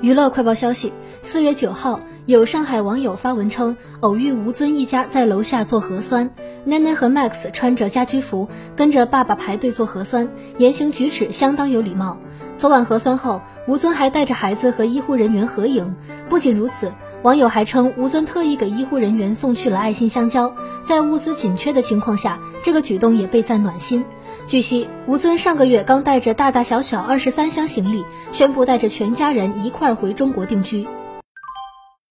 娱乐快报消息：四月九号，有上海网友发文称，偶遇吴尊一家在楼下做核酸，奈奈和 Max 穿着家居服，跟着爸爸排队做核酸，言行举止相当有礼貌。做完核酸后，吴尊还带着孩子和医护人员合影。不仅如此，网友还称吴尊特意给医护人员送去了爱心香蕉，在物资紧缺的情况下，这个举动也被赞暖心。据悉，吴尊上个月刚带着大大小小二十三箱行李，宣布带着全家人一块儿回中国定居。